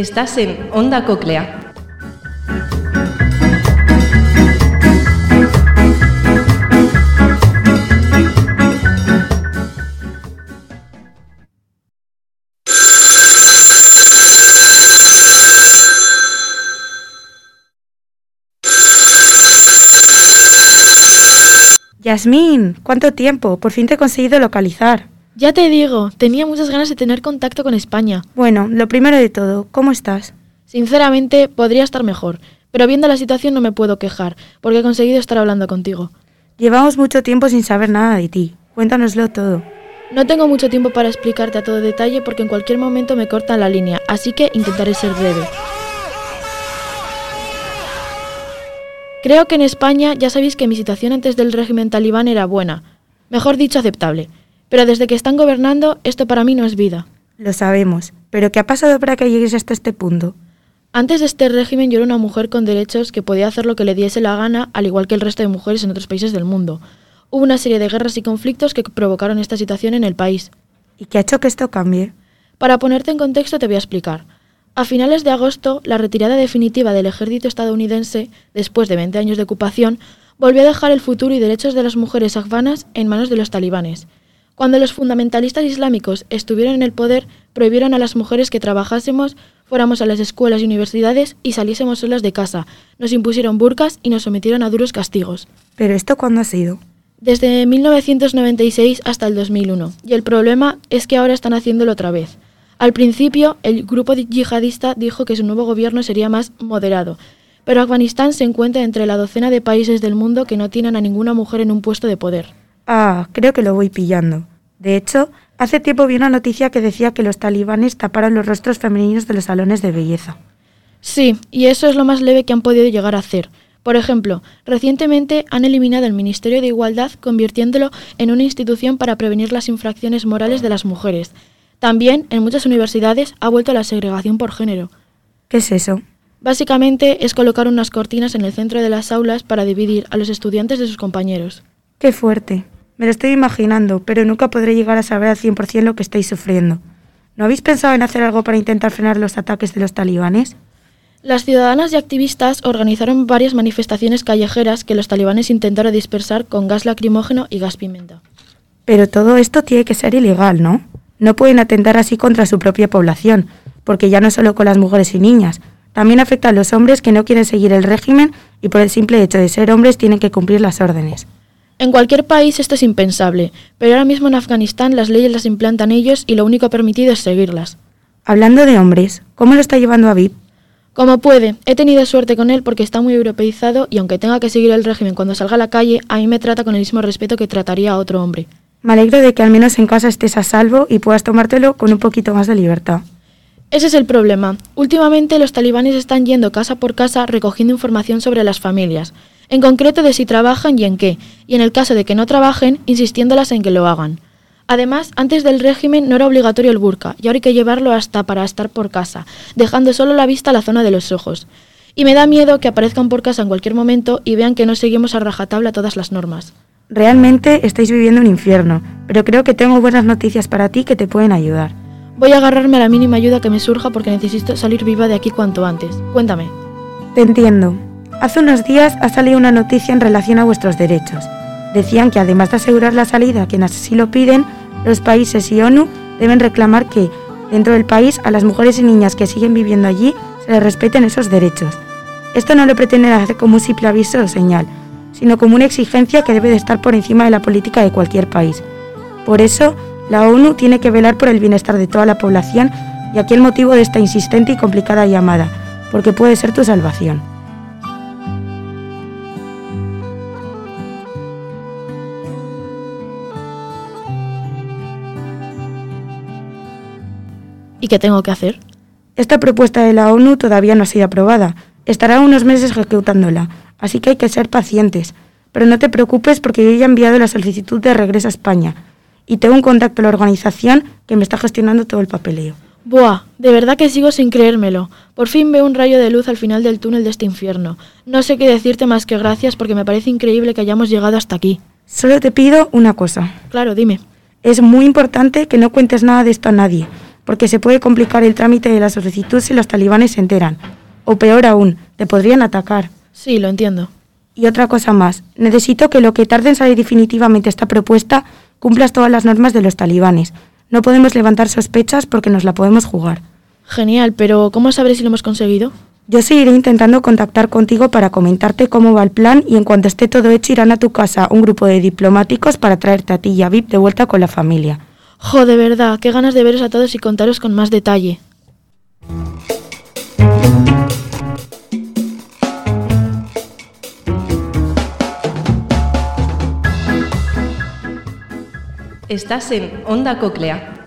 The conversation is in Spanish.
Estás en Onda Coclea. Yasmín, ¿cuánto tiempo? Por fin te he conseguido localizar. Ya te digo, tenía muchas ganas de tener contacto con España. Bueno, lo primero de todo, ¿cómo estás? Sinceramente, podría estar mejor, pero viendo la situación no me puedo quejar, porque he conseguido estar hablando contigo. Llevamos mucho tiempo sin saber nada de ti. Cuéntanoslo todo. No tengo mucho tiempo para explicarte a todo detalle porque en cualquier momento me cortan la línea, así que intentaré ser breve. Creo que en España ya sabéis que mi situación antes del régimen talibán era buena, mejor dicho aceptable, pero desde que están gobernando esto para mí no es vida. Lo sabemos, pero ¿qué ha pasado para que llegues hasta este punto? Antes de este régimen yo era una mujer con derechos que podía hacer lo que le diese la gana, al igual que el resto de mujeres en otros países del mundo. Hubo una serie de guerras y conflictos que provocaron esta situación en el país. ¿Y qué ha hecho que esto cambie? Para ponerte en contexto te voy a explicar. A finales de agosto, la retirada definitiva del ejército estadounidense, después de 20 años de ocupación, volvió a dejar el futuro y derechos de las mujeres afganas en manos de los talibanes. Cuando los fundamentalistas islámicos estuvieron en el poder, prohibieron a las mujeres que trabajásemos, fuéramos a las escuelas y universidades y saliésemos solas de casa. Nos impusieron burcas y nos sometieron a duros castigos. ¿Pero esto cuándo ha sido? Desde 1996 hasta el 2001. Y el problema es que ahora están haciéndolo otra vez. Al principio, el grupo yihadista dijo que su nuevo gobierno sería más moderado, pero Afganistán se encuentra entre la docena de países del mundo que no tienen a ninguna mujer en un puesto de poder. Ah, creo que lo voy pillando. De hecho, hace tiempo vi una noticia que decía que los talibanes taparon los rostros femeninos de los salones de belleza. Sí, y eso es lo más leve que han podido llegar a hacer. Por ejemplo, recientemente han eliminado el Ministerio de Igualdad convirtiéndolo en una institución para prevenir las infracciones morales de las mujeres. También, en muchas universidades, ha vuelto la segregación por género. ¿Qué es eso? Básicamente es colocar unas cortinas en el centro de las aulas para dividir a los estudiantes de sus compañeros. Qué fuerte. Me lo estoy imaginando, pero nunca podré llegar a saber al 100% lo que estáis sufriendo. ¿No habéis pensado en hacer algo para intentar frenar los ataques de los talibanes? Las ciudadanas y activistas organizaron varias manifestaciones callejeras que los talibanes intentaron dispersar con gas lacrimógeno y gas pimenta. Pero todo esto tiene que ser ilegal, ¿no? No pueden atentar así contra su propia población, porque ya no solo con las mujeres y niñas, también afecta a los hombres que no quieren seguir el régimen y por el simple hecho de ser hombres tienen que cumplir las órdenes. En cualquier país esto es impensable, pero ahora mismo en Afganistán las leyes las implantan ellos y lo único permitido es seguirlas. Hablando de hombres, ¿cómo lo está llevando Aviv? Como puede, he tenido suerte con él porque está muy europeizado y aunque tenga que seguir el régimen cuando salga a la calle, a mí me trata con el mismo respeto que trataría a otro hombre. Me alegro de que al menos en casa estés a salvo y puedas tomártelo con un poquito más de libertad. Ese es el problema. Últimamente los talibanes están yendo casa por casa recogiendo información sobre las familias, en concreto de si trabajan y en qué, y en el caso de que no trabajen, insistiéndolas en que lo hagan. Además, antes del régimen no era obligatorio el burka, y ahora hay que llevarlo hasta para estar por casa, dejando solo la vista a la zona de los ojos. Y me da miedo que aparezcan por casa en cualquier momento y vean que no seguimos a rajatabla todas las normas. Realmente estáis viviendo un infierno, pero creo que tengo buenas noticias para ti que te pueden ayudar. Voy a agarrarme a la mínima ayuda que me surja porque necesito salir viva de aquí cuanto antes. Cuéntame. Te entiendo. Hace unos días ha salido una noticia en relación a vuestros derechos. Decían que además de asegurar la salida a quienes así lo piden, los países y ONU deben reclamar que, dentro del país, a las mujeres y niñas que siguen viviendo allí se les respeten esos derechos. Esto no lo pretenden hacer como un simple aviso o señal, sino como una exigencia que debe de estar por encima de la política de cualquier país. Por eso, la ONU tiene que velar por el bienestar de toda la población y aquí el motivo de esta insistente y complicada llamada, porque puede ser tu salvación. ¿Y qué tengo que hacer? Esta propuesta de la ONU todavía no ha sido aprobada. Estará unos meses ejecutándola, así que hay que ser pacientes. Pero no te preocupes porque yo ya he enviado la solicitud de regreso a España y tengo un contacto en la organización que me está gestionando todo el papeleo. Buah, de verdad que sigo sin creérmelo. Por fin veo un rayo de luz al final del túnel de este infierno. No sé qué decirte más que gracias porque me parece increíble que hayamos llegado hasta aquí. Solo te pido una cosa. Claro, dime. Es muy importante que no cuentes nada de esto a nadie, porque se puede complicar el trámite de la solicitud si los talibanes se enteran. O peor aún, te podrían atacar. Sí, lo entiendo. Y otra cosa más, necesito que lo que tarde en salir definitivamente esta propuesta cumplas todas las normas de los talibanes. No podemos levantar sospechas porque nos la podemos jugar. Genial, pero ¿cómo sabré si lo hemos conseguido? Yo seguiré intentando contactar contigo para comentarte cómo va el plan y en cuanto esté todo hecho irán a tu casa un grupo de diplomáticos para traerte a ti y a VIP de vuelta con la familia. Jo, de verdad, qué ganas de veros a todos y contaros con más detalle. Estás en Onda Coclea.